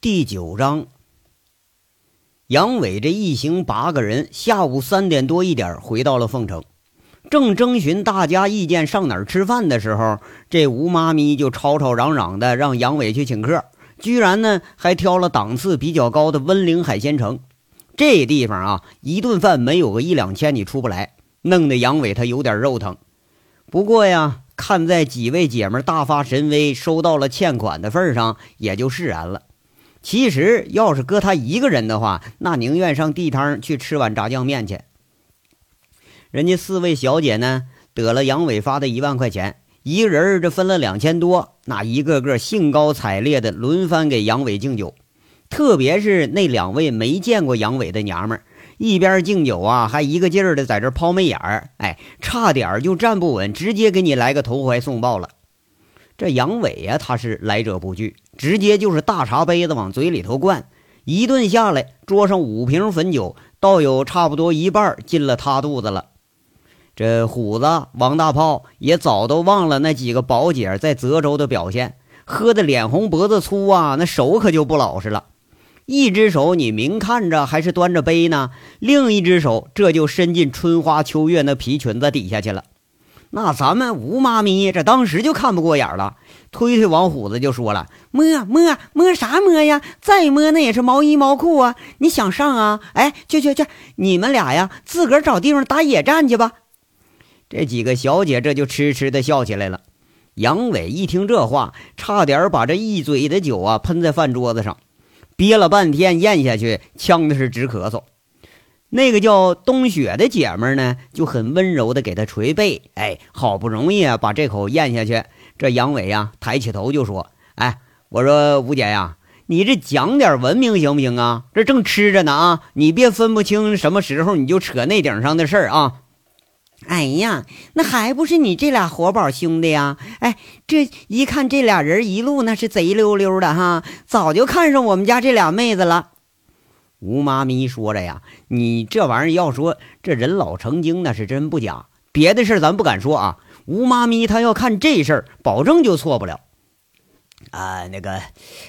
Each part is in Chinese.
第九章，杨伟这一行八个人，下午三点多一点回到了凤城，正征询大家意见上哪儿吃饭的时候，这吴妈咪就吵吵嚷嚷的让杨伟去请客，居然呢还挑了档次比较高的温岭海鲜城。这地方啊，一顿饭没有个一两千你出不来，弄得杨伟他有点肉疼。不过呀，看在几位姐们大发神威收到了欠款的份上，也就释然了。其实，要是搁他一个人的话，那宁愿上地摊去吃碗炸酱面去。人家四位小姐呢，得了杨伟发的一万块钱，一个人这分了两千多，那一个个兴高采烈的轮番给杨伟敬酒。特别是那两位没见过杨伟的娘们儿，一边敬酒啊，还一个劲儿的在这抛媚眼儿，哎，差点就站不稳，直接给你来个投怀送抱了。这杨伟呀，他是来者不拒，直接就是大茶杯子往嘴里头灌，一顿下来，桌上五瓶汾酒，倒有差不多一半进了他肚子了。这虎子王大炮也早都忘了那几个宝姐在泽州的表现，喝的脸红脖子粗啊，那手可就不老实了，一只手你明看着还是端着杯呢，另一只手这就伸进春花秋月那皮裙子底下去了。那咱们吴妈咪这当时就看不过眼了，推推王虎子就说了：“摸摸摸啥摸呀？再摸那也是毛衣毛裤啊！你想上啊？哎，去去去，你们俩呀，自个儿找地方打野战去吧。”这几个小姐这就痴痴的笑起来了。杨伟一听这话，差点把这一嘴的酒啊喷在饭桌子上，憋了半天咽下去，呛的是直咳嗽。那个叫冬雪的姐们呢，就很温柔的给他捶背。哎，好不容易啊，把这口咽下去。这杨伟呀，抬起头就说：“哎，我说吴姐呀，你这讲点文明行不行啊？这正吃着呢啊，你别分不清什么时候你就扯那顶上的事儿啊。”哎呀，那还不是你这俩活宝兄弟呀？哎，这一看这俩人一路那是贼溜溜的哈，早就看上我们家这俩妹子了。吴妈咪说着呀，你这玩意儿要说这人老成精那是真不假，别的事儿咱不敢说啊。吴妈咪她要看这事儿，保证就错不了。啊，那个，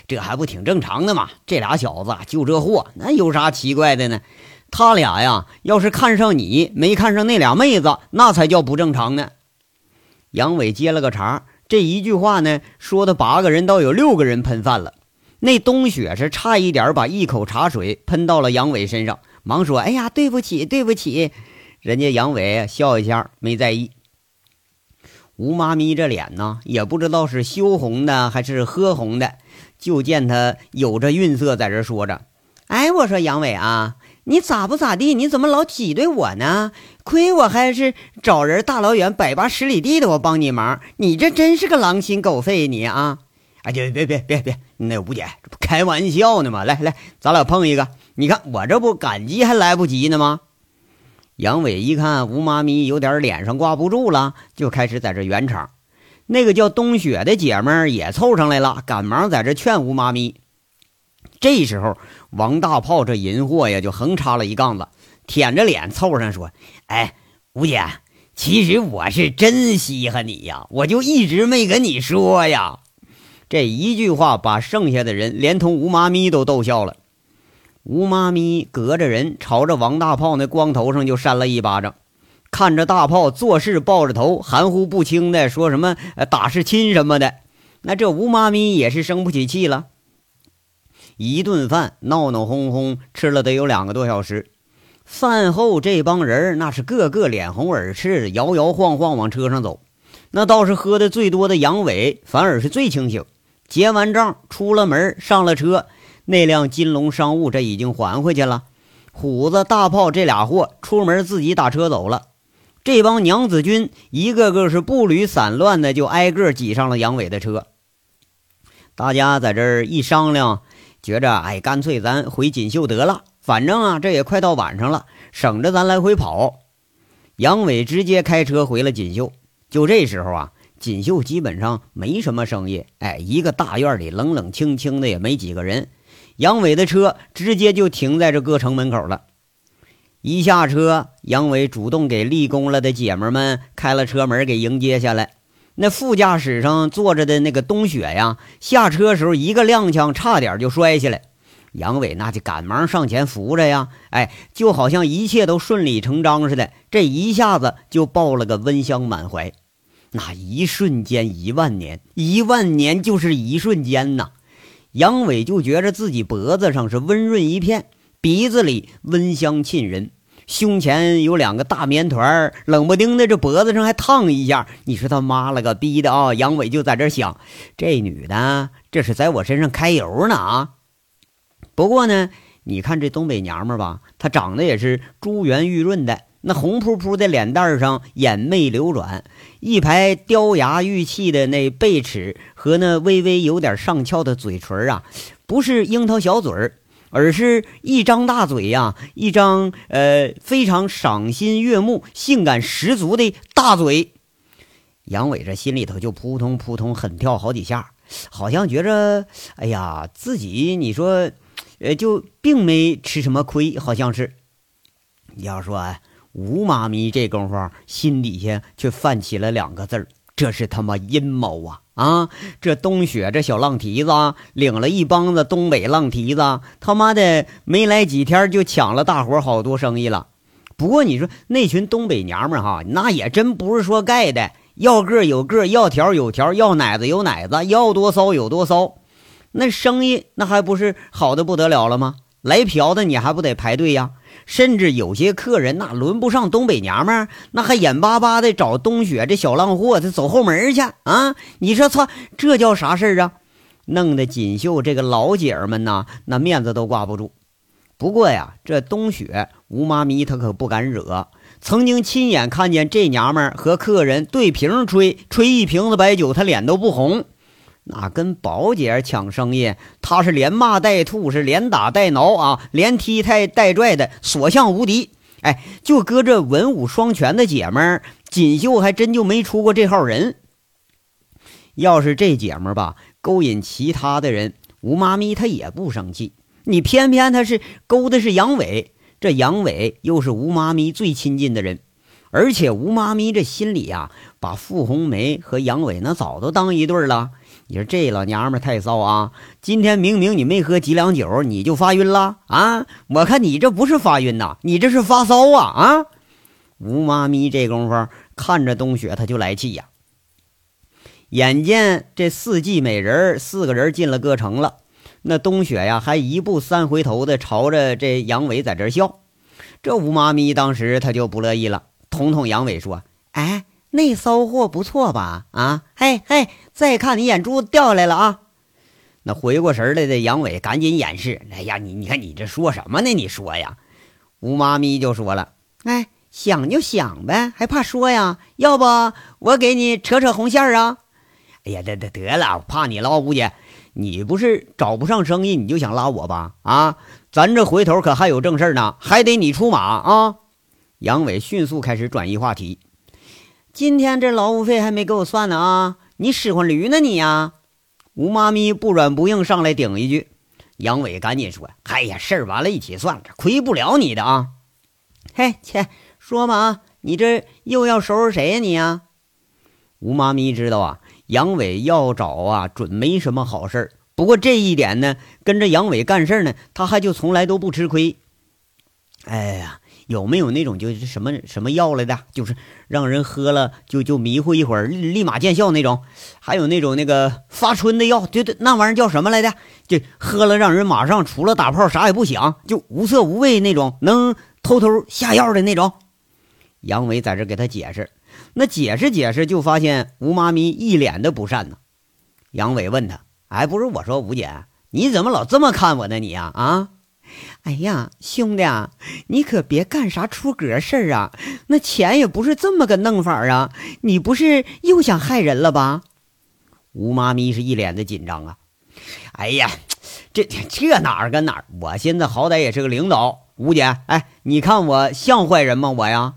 这还不挺正常的吗？这俩小子就这货，那有啥奇怪的呢？他俩呀，要是看上你，没看上那俩妹子，那才叫不正常呢。杨伟接了个茬，这一句话呢，说的八个人倒有六个人喷饭了。那冬雪是差一点把一口茶水喷到了杨伟身上，忙说：“哎呀，对不起，对不起。”人家杨伟笑一下，没在意。吴妈咪这脸呢，也不知道是羞红的还是喝红的，就见他有着韵色，在这说着：“哎，我说杨伟啊，你咋不咋地？你怎么老挤兑我呢？亏我还是找人大老远百八十里地的，我帮你忙，你这真是个狼心狗肺，你啊！”哎，别别别别别，那吴姐这不开玩笑呢吗？来来，咱俩碰一个。你看我这不感激还来不及呢吗？杨伟一看吴妈咪有点脸上挂不住了，就开始在这圆场。那个叫冬雪的姐们也凑上来了，赶忙在这劝吴妈咪。这时候王大炮这淫货呀，就横插了一杠子，舔着脸凑上说：“哎，吴姐，其实我是真稀罕你呀，我就一直没跟你说呀。”这一句话把剩下的人连同吴妈咪都逗笑了。吴妈咪隔着人朝着王大炮那光头上就扇了一巴掌，看着大炮做事抱着头，含糊不清的说什么“打是亲”什么的，那这吴妈咪也是生不起气了。一顿饭闹闹哄哄吃了得有两个多小时，饭后这帮人那是个个脸红耳赤，摇摇晃晃往车上走。那倒是喝的最多的杨伟反而是最清醒。结完账，出了门，上了车，那辆金龙商务这已经还回去了。虎子、大炮这俩货出门自己打车走了。这帮娘子军一个个是步履散乱的，就挨个挤上了杨伟的车。大家在这儿一商量，觉着哎，干脆咱回锦绣得了，反正啊，这也快到晚上了，省着咱来回跑。杨伟直接开车回了锦绣。就这时候啊。锦绣基本上没什么生意，哎，一个大院里冷冷清清的，也没几个人。杨伟的车直接就停在这各城门口了。一下车，杨伟主动给立功了的姐们们开了车门，给迎接下来。那副驾驶上坐着的那个冬雪呀，下车时候一个踉跄，差点就摔下来。杨伟那就赶忙上前扶着呀，哎，就好像一切都顺理成章似的，这一下子就抱了个温香满怀。那一瞬间一万年，一万年就是一瞬间呐。杨伟就觉着自己脖子上是温润一片，鼻子里温香沁人，胸前有两个大棉团冷不丁的这脖子上还烫一下。你说他妈了个逼的啊！杨伟就在这想，这女的这是在我身上开油呢啊！不过呢，你看这东北娘们吧，她长得也是珠圆玉润的，那红扑扑的脸蛋上眼媚流转，一排雕牙玉砌的那背齿和那微微有点上翘的嘴唇啊，不是樱桃小嘴儿，而是一张大嘴呀，一张呃非常赏心悦目、性感十足的大嘴。杨伟这心里头就扑通扑通狠跳好几下，好像觉着，哎呀，自己你说。呃，就并没吃什么亏，好像是。你要说啊吴妈咪这功夫，心底下却泛起了两个字儿：这是他妈阴谋啊！啊，这冬雪这小浪蹄子领了一帮子东北浪蹄子，他妈的没来几天就抢了大伙好多生意了。不过你说那群东北娘们哈，那也真不是说盖的，要个有个，要条有条，要奶子有奶子，要多骚有多骚。那生意那还不是好的不得了了吗？来嫖的你还不得排队呀？甚至有些客人那轮不上东北娘们儿，那还眼巴巴的找冬雪这小浪货，他走后门去啊！你说操，这叫啥事儿啊？弄得锦绣这个老姐儿们呐，那面子都挂不住。不过呀，这冬雪吴妈咪她可不敢惹，曾经亲眼看见这娘们儿和客人对瓶吹，吹一瓶子白酒，她脸都不红。那跟宝姐抢生意，他是连骂带吐，是连打带挠啊，连踢带带拽的，所向无敌。哎，就搁这文武双全的姐们儿，锦绣还真就没出过这号人。要是这姐们儿吧，勾引其他的人，吴妈咪她也不生气。你偏偏她是勾的是杨伟，这杨伟又是吴妈咪最亲近的人，而且吴妈咪这心里呀，把傅红梅和杨伟那早都当一对了。你说这老娘们太骚啊！今天明明你没喝几两酒，你就发晕了啊！我看你这不是发晕呐，你这是发骚啊！啊！吴妈咪这功夫看着冬雪，她就来气呀。眼见这四季美人四个人进了歌城了，那冬雪呀还一步三回头的朝着这杨伟在这笑。这吴妈咪当时她就不乐意了，捅捅杨伟说：“哎。”那骚货不错吧？啊，嘿嘿，再看你眼珠子掉下来了啊！那回过神来的杨伟赶紧掩饰。哎呀，你你看你这说什么呢？你说呀，吴妈咪就说了：“哎，想就想呗，还怕说呀？要不我给你扯扯红线啊？”哎呀，得得得了，怕你捞，吴姐，你不是找不上生意你就想拉我吧？啊，咱这回头可还有正事呢，还得你出马啊！杨伟迅速开始转移话题。今天这劳务费还没给我算呢啊！你使唤驴呢你呀？吴妈咪不软不硬上来顶一句。杨伟赶紧说：“哎呀，事儿完了，一起算了，这亏不了你的啊！”嘿，切，说嘛啊！你这又要收拾谁呀你呀？吴妈咪知道啊，杨伟要找啊，准没什么好事儿。不过这一点呢，跟着杨伟干事呢，他还就从来都不吃亏。哎呀。有没有那种就是什么什么药来的，就是让人喝了就就迷糊一会儿，立马见效那种？还有那种那个发春的药，就那玩意儿叫什么来的？就喝了让人马上除了打泡啥也不想，就无色无味那种，能偷偷下药的那种。杨伟在这给他解释，那解释解释，就发现吴妈咪一脸的不善呢。杨伟问他：“哎，不是我说吴姐，你怎么老这么看我呢？你呀，啊？”哎呀，兄弟，你可别干啥出格事儿啊！那钱也不是这么个弄法啊！你不是又想害人了吧？吴妈咪是一脸的紧张啊！哎呀，这这哪儿跟哪儿？我现在好歹也是个领导，吴姐，哎，你看我像坏人吗？我呀，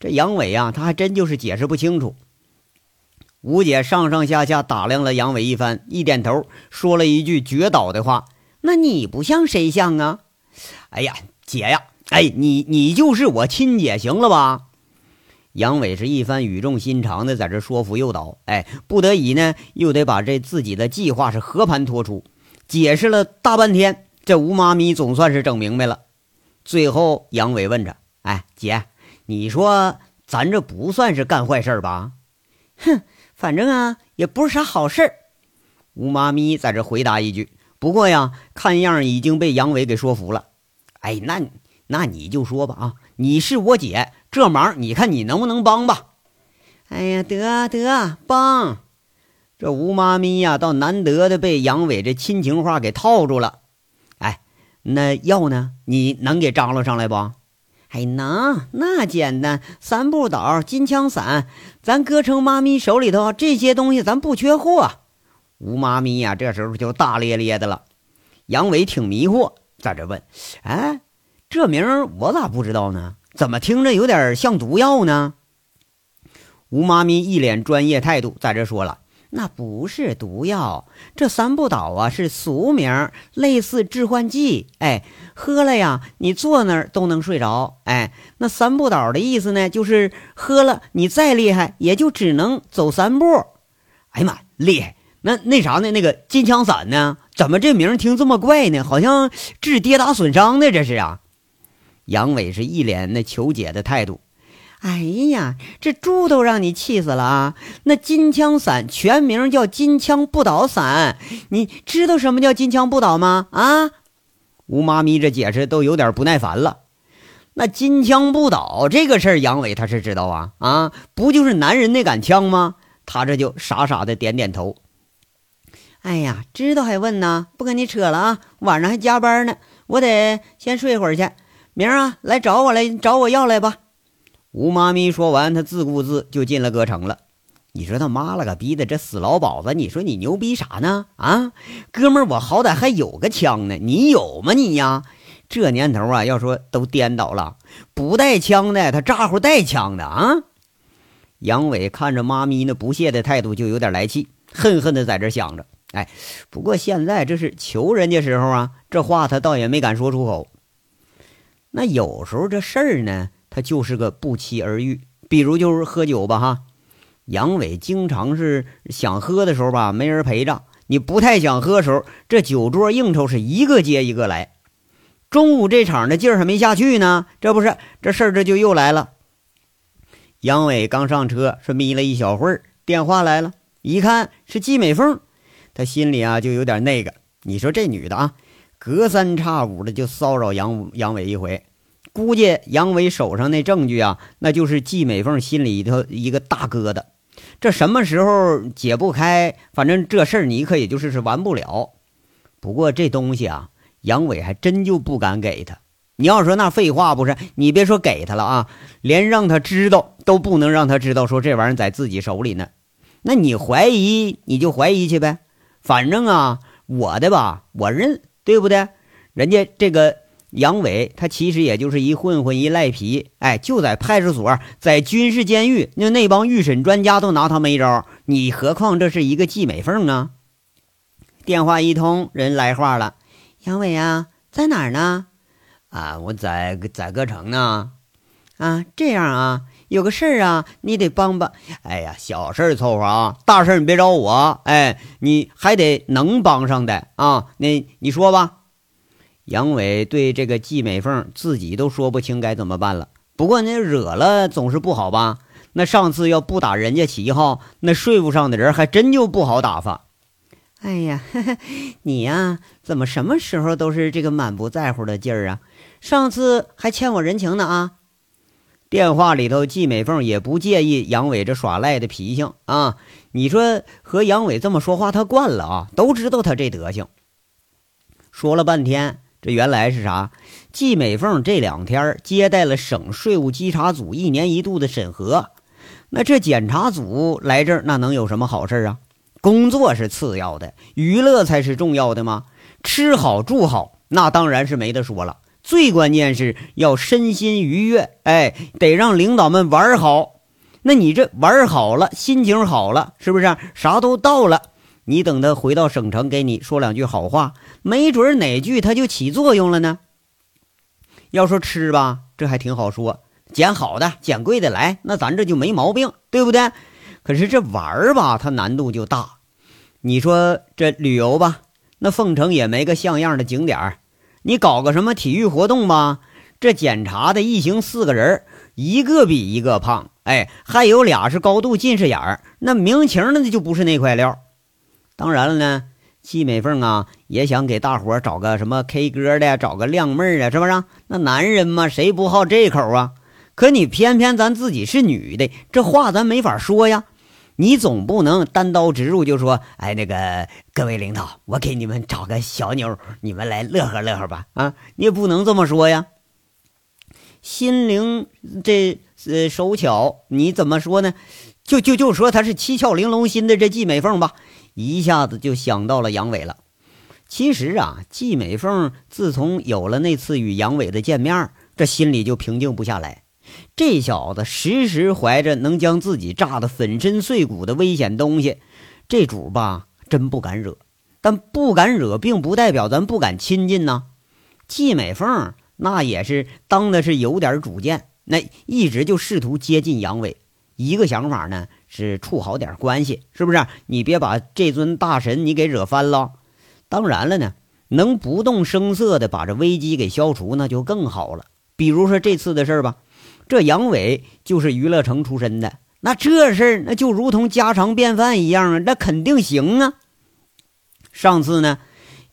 这杨伟呀，他还真就是解释不清楚。吴姐上上下下打量了杨伟一番，一点头，说了一句绝倒的话：“那你不像谁像啊？”哎呀，姐呀，哎，你你就是我亲姐，行了吧？杨伟是一番语重心长的在这说服诱导，哎，不得已呢，又得把这自己的计划是和盘托出，解释了大半天，这吴妈咪总算是整明白了。最后，杨伟问着：“哎，姐，你说咱这不算是干坏事吧？”“哼，反正啊，也不是啥好事。”吴妈咪在这回答一句。不过呀，看样已经被杨伟给说服了。哎，那那你就说吧啊，你是我姐。这忙你看你能不能帮吧？哎呀，得得帮！这吴妈咪呀，倒难得的被杨伟这亲情话给套住了。哎，那药呢？你能给张罗上来不？哎，能，那简单。三步倒、金枪伞，咱哥成妈咪手里头这些东西，咱不缺货。吴妈咪呀，这时候就大咧咧的了。杨伟挺迷惑，在这问：“哎，这名我咋不知道呢？”怎么听着有点像毒药呢？吴妈咪一脸专业态度，在这说了：“那不是毒药，这三不倒啊是俗名，类似致幻剂。哎，喝了呀，你坐那儿都能睡着。哎，那三不倒的意思呢，就是喝了你再厉害，也就只能走三步。哎呀妈，厉害！那那啥呢？那个金枪伞呢？怎么这名听这么怪呢？好像治跌打损伤的，这是啊。”杨伟是一脸那求解的态度。哎呀，这猪都让你气死了啊！那金枪伞全名叫金枪不倒伞，你知道什么叫金枪不倒吗？啊！吴妈咪这解释都有点不耐烦了。那金枪不倒这个事儿，杨伟他是知道啊啊，不就是男人那杆枪吗？他这就傻傻的点点头。哎呀，知道还问呢？不跟你扯了啊！晚上还加班呢，我得先睡会儿去。明儿啊，来找我来找我要来吧。吴妈咪说完，她自顾自就进了歌城了。你说他妈了个逼的，这死老鸨子！你说你牛逼啥呢？啊，哥们儿，我好歹还有个枪呢，你有吗你呀？这年头啊，要说都颠倒了，不带枪的他咋呼带枪的啊？杨伟看着妈咪那不屑的态度，就有点来气，恨恨的在这想着。哎，不过现在这是求人家时候啊，这话他倒也没敢说出口。那有时候这事儿呢，他就是个不期而遇。比如就是喝酒吧，哈，杨伟经常是想喝的时候吧，没人陪着；你不太想喝的时候，这酒桌应酬是一个接一个来。中午这场的劲儿还没下去呢，这不是这事儿这就又来了。杨伟刚上车，是眯了一小会儿，电话来了，一看是季美凤，他心里啊就有点那个。你说这女的啊。隔三差五的就骚扰杨杨伟一回，估计杨伟手上那证据啊，那就是季美凤心里头一个大疙瘩。这什么时候解不开？反正这事儿你可也就是是完不了。不过这东西啊，杨伟还真就不敢给他。你要说那废话不是？你别说给他了啊，连让他知道都不能让他知道，说这玩意儿在自己手里呢。那你怀疑你就怀疑去呗，反正啊，我的吧，我认。对不对？人家这个杨伟，他其实也就是一混混，一赖皮。哎，就在派出所，在军事监狱，那那帮预审专家都拿他没招。你何况这是一个季美凤啊？电话一通，人来话了：“杨伟啊，在哪儿呢？啊，我在在歌城呢。啊，这样啊，有个事儿啊，你得帮帮。哎呀，小事凑合啊，大事你别找我。哎，你还得能帮上的啊。那你说吧。杨伟对这个季美凤自己都说不清该怎么办了。不过那惹了总是不好吧？那上次要不打人家旗号，那税务上的人还真就不好打发。哎呀，你呀，怎么什么时候都是这个满不在乎的劲儿啊？上次还欠我人情呢啊！电话里头，季美凤也不介意杨伟这耍赖的脾性啊。你说和杨伟这么说话，他惯了啊，都知道他这德行。说了半天，这原来是啥？季美凤这两天接待了省税务稽查组一年一度的审核。那这检查组来这儿，那能有什么好事啊？工作是次要的，娱乐才是重要的吗？吃好住好，那当然是没得说了。最关键是要身心愉悦，哎，得让领导们玩好。那你这玩好了，心情好了，是不是啥都到了？你等他回到省城，给你说两句好话，没准哪句他就起作用了呢。要说吃吧，这还挺好说，捡好的，捡贵的来，那咱这就没毛病，对不对？可是这玩儿吧，它难度就大。你说这旅游吧，那凤城也没个像样的景点儿。你搞个什么体育活动吧，这检查的一行四个人，一个比一个胖，哎，还有俩是高度近视眼儿，那明情的就不是那块料。当然了呢，季美凤啊也想给大伙找个什么 K 歌的，找个靓妹儿啊，是不是？那男人嘛，谁不好这口啊？可你偏偏咱自己是女的，这话咱没法说呀。你总不能单刀直入就说，哎，那个各位领导，我给你们找个小妞，你们来乐呵乐呵吧。啊，你也不能这么说呀。心灵这呃手巧，你怎么说呢？就就就说她是七窍玲珑心的这季美凤吧，一下子就想到了杨伟了。其实啊，季美凤自从有了那次与杨伟的见面，这心里就平静不下来。这小子时时怀着能将自己炸得粉身碎骨的危险东西，这主吧真不敢惹。但不敢惹，并不代表咱不敢亲近呐。季美凤那也是当的是有点主见，那一直就试图接近杨伟。一个想法呢是处好点关系，是不是？你别把这尊大神你给惹翻了。当然了呢，能不动声色的把这危机给消除，那就更好了。比如说这次的事儿吧。这杨伟就是娱乐城出身的，那这事儿那就如同家常便饭一样啊，那肯定行啊。上次呢，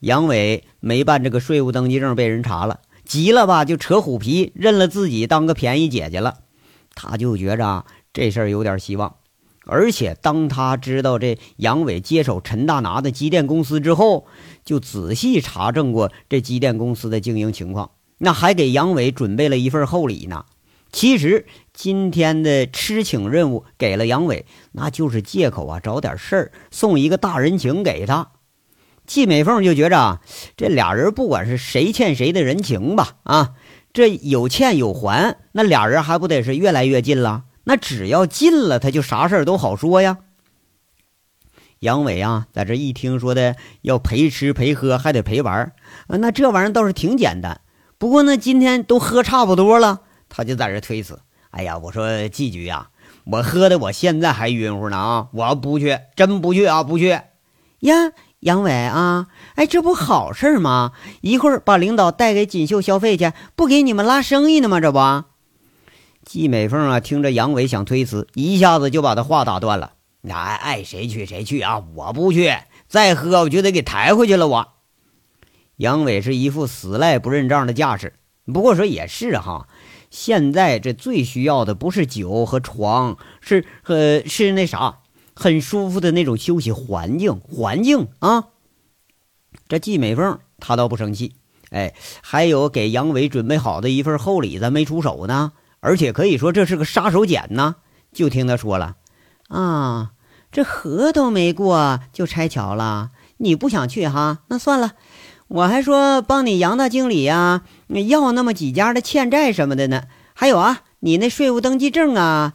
杨伟没办这个税务登记证被人查了，急了吧，就扯虎皮，认了自己当个便宜姐姐了。他就觉着这事儿有点希望，而且当他知道这杨伟接手陈大拿的机电公司之后，就仔细查证过这机电公司的经营情况，那还给杨伟准备了一份厚礼呢。其实今天的吃请任务给了杨伟，那就是借口啊，找点事儿送一个大人情给他。季美凤就觉着啊，这俩人不管是谁欠谁的人情吧，啊，这有欠有还，那俩人还不得是越来越近了？那只要近了，他就啥事儿都好说呀。杨伟啊，在这一听说的要陪吃陪喝，还得陪玩啊，那这玩意儿倒是挺简单。不过呢，今天都喝差不多了。他就在这推辞，哎呀，我说季局呀，我喝的我现在还晕乎呢啊！我不去，真不去啊，不去呀！杨伟啊，哎，这不好事吗？一会儿把领导带给锦绣消费去，不给你们拉生意呢吗？这不，季美凤啊，听着杨伟想推辞，一下子就把他话打断了。爱爱谁去谁去啊！我不去，再喝我就得给抬回去了。我杨伟是一副死赖不认账的架势。不过说也是哈。现在这最需要的不是酒和床，是呃是那啥，很舒服的那种休息环境环境啊。这季美凤她倒不生气，哎，还有给杨伟准备好的一份厚礼，咱没出手呢，而且可以说这是个杀手锏呢。就听他说了，啊，这河都没过就拆桥了，你不想去哈？那算了。我还说帮你杨大经理呀，要那么几家的欠债什么的呢。还有啊，你那税务登记证啊，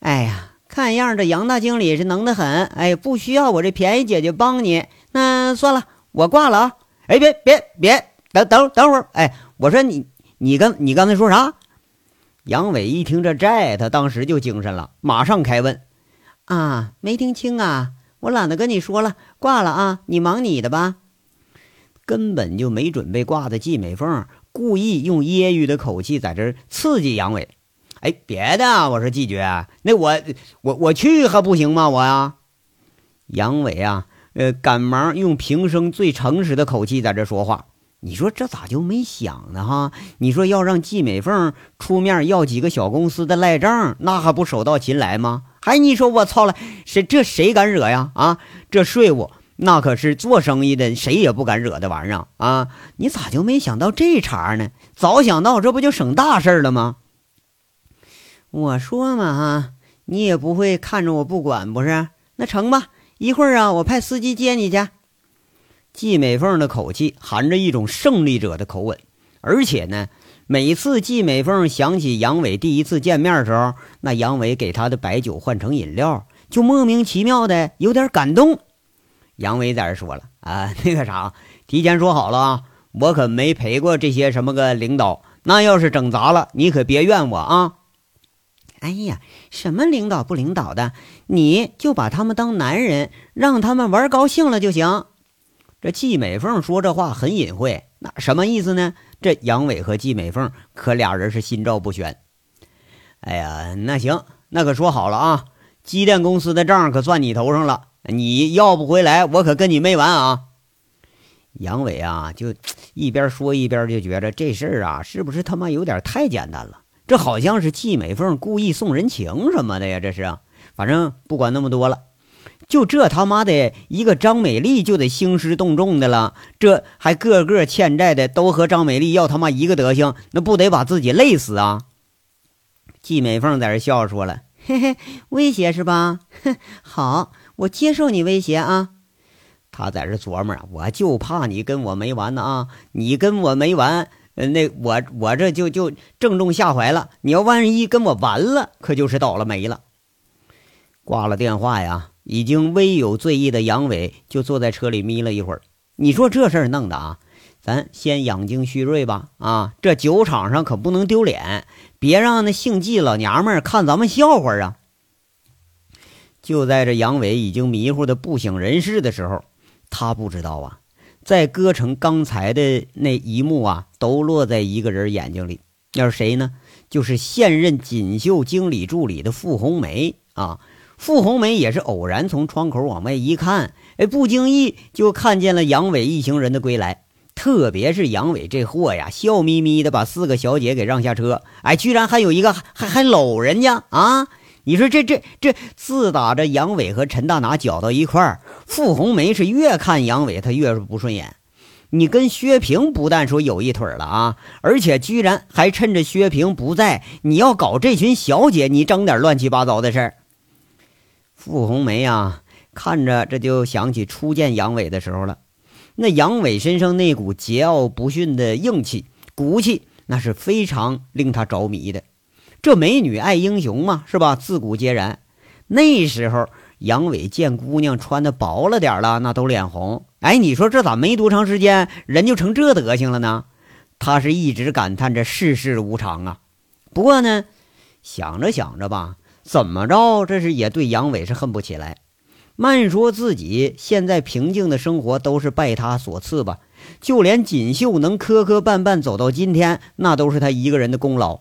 哎呀，看样这杨大经理是能得很。哎，不需要我这便宜姐姐帮你，那算了，我挂了啊。哎，别别别，等等等会儿。哎，我说你你刚你刚才说啥？杨伟一听这债，他当时就精神了，马上开问。啊，没听清啊，我懒得跟你说了，挂了啊，你忙你的吧。根本就没准备挂的季美凤，故意用揶揄的口气在这刺激杨伟。哎，别的，我说季爵，那我我我去还不行吗？我呀，杨伟啊，呃，赶忙用平生最诚实的口气在这说话。你说这咋就没想呢？哈，你说要让季美凤出面要几个小公司的赖账，那还不手到擒来吗？还你说我操了，谁这谁敢惹呀？啊，这税务。那可是做生意的，谁也不敢惹的玩意儿啊！你咋就没想到这茬呢？早想到，这不就省大事了吗？我说嘛，哈，你也不会看着我不管，不是？那成吧，一会儿啊，我派司机接你去。季美凤的口气含着一种胜利者的口吻，而且呢，每次季美凤想起杨伟第一次见面的时候，那杨伟给他的白酒换成饮料，就莫名其妙的有点感动。杨伟在这说了啊，那个啥，提前说好了啊，我可没陪过这些什么个领导。那要是整砸了，你可别怨我啊。哎呀，什么领导不领导的，你就把他们当男人，让他们玩高兴了就行。这季美凤说这话很隐晦，那什么意思呢？这杨伟和季美凤可俩人是心照不宣。哎呀，那行，那可说好了啊，机电公司的账可算你头上了，你要不回来，我可跟你没完啊！杨伟啊，就一边说一边就觉着这事儿啊，是不是他妈有点太简单了？这好像是季美凤故意送人情什么的呀？这是，反正不管那么多了。就这他妈的一个张美丽就得兴师动众的了，这还个个欠债的都和张美丽要他妈一个德行，那不得把自己累死啊？季美凤在这笑说了：“ 嘿嘿，威胁是吧？哼，好，我接受你威胁啊。”他在这琢磨啊，我就怕你跟我没完呢啊！你跟我没完，那我我这就就正中下怀了。你要万一跟我完了，可就是倒了霉了。挂了电话呀。已经微有醉意的杨伟就坐在车里眯了一会儿。你说这事儿弄的啊，咱先养精蓄锐吧。啊，这酒场上可不能丢脸，别让那姓季老娘们儿看咱们笑话啊！就在这杨伟已经迷糊的不省人事的时候，他不知道啊，在歌城刚才的那一幕啊，都落在一个人眼睛里。那是谁呢？就是现任锦绣经理助理的傅红梅啊。傅红梅也是偶然从窗口往外一看，哎，不经意就看见了杨伟一行人的归来。特别是杨伟这货呀，笑眯眯的把四个小姐给让下车，哎，居然还有一个还还搂人家啊！你说这这这，自打这杨伟和陈大拿搅到一块儿，傅红梅是越看杨伟他越是不顺眼。你跟薛平不但说有一腿了啊，而且居然还趁着薛平不在，你要搞这群小姐，你整点乱七八糟的事儿。傅红梅呀，看着这就想起初见杨伟的时候了。那杨伟身上那股桀骜不驯的硬气、骨气，那是非常令他着迷的。这美女爱英雄嘛，是吧？自古皆然。那时候杨伟见姑娘穿的薄了点了，那都脸红。哎，你说这咋没多长时间，人就成这德行了呢？他是一直感叹着世事无常啊。不过呢，想着想着吧。怎么着？这是也对杨伟是恨不起来。慢说自己现在平静的生活都是拜他所赐吧，就连锦绣能磕磕绊绊走到今天，那都是他一个人的功劳。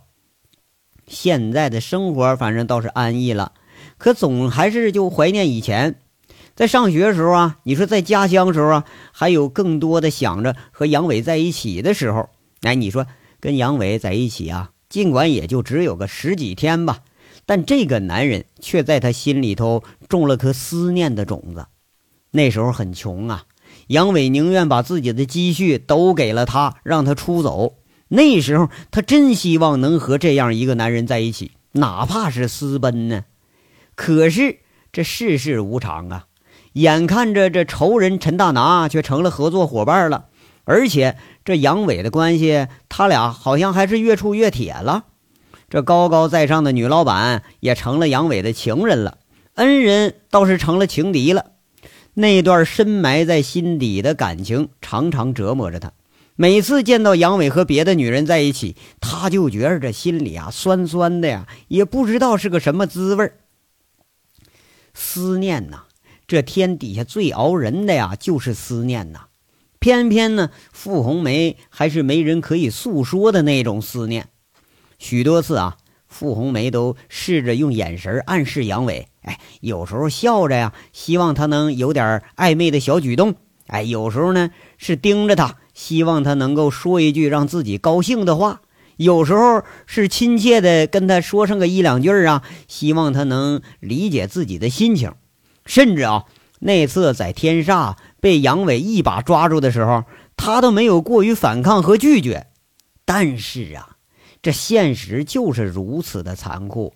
现在的生活反正倒是安逸了，可总还是就怀念以前，在上学时候啊，你说在家乡时候啊，还有更多的想着和杨伟在一起的时候。哎，你说跟杨伟在一起啊，尽管也就只有个十几天吧。但这个男人却在他心里头种了颗思念的种子。那时候很穷啊，杨伟宁愿把自己的积蓄都给了他，让他出走。那时候他真希望能和这样一个男人在一起，哪怕是私奔呢。可是这世事无常啊，眼看着这仇人陈大拿却成了合作伙伴了，而且这杨伟的关系，他俩好像还是越处越铁了。这高高在上的女老板也成了杨伟的情人了，恩人倒是成了情敌了。那段深埋在心底的感情常常折磨着他。每次见到杨伟和别的女人在一起，他就觉着这心里啊酸酸的呀，也不知道是个什么滋味思念呐，这天底下最熬人的呀，就是思念呐。偏偏呢，傅红梅还是没人可以诉说的那种思念。许多次啊，傅红梅都试着用眼神暗示杨伟，哎，有时候笑着呀，希望他能有点暧昧的小举动，哎，有时候呢是盯着他，希望他能够说一句让自己高兴的话，有时候是亲切的跟他说上个一两句啊，希望他能理解自己的心情，甚至啊，那次在天煞被杨伟一把抓住的时候，他都没有过于反抗和拒绝，但是啊。这现实就是如此的残酷，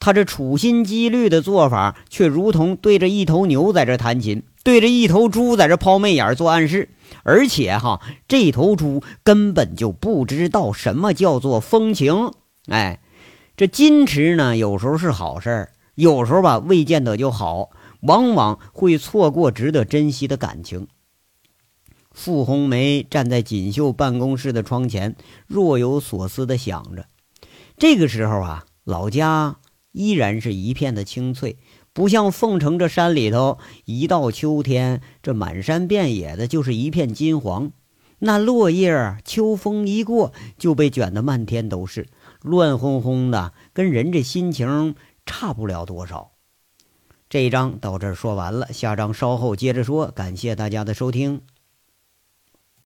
他这处心积虑的做法，却如同对着一头牛在这弹琴，对着一头猪在这抛媚眼做暗示，而且哈，这头猪根本就不知道什么叫做风情。哎，这矜持呢，有时候是好事儿，有时候吧，未见得就好，往往会错过值得珍惜的感情。傅红梅站在锦绣办公室的窗前，若有所思地想着。这个时候啊，老家依然是一片的清翠，不像凤城这山里头，一到秋天，这满山遍野的就是一片金黄。那落叶，秋风一过就被卷得漫天都是，乱哄哄的，跟人这心情差不了多少。这一章到这儿说完了，下章稍后接着说。感谢大家的收听。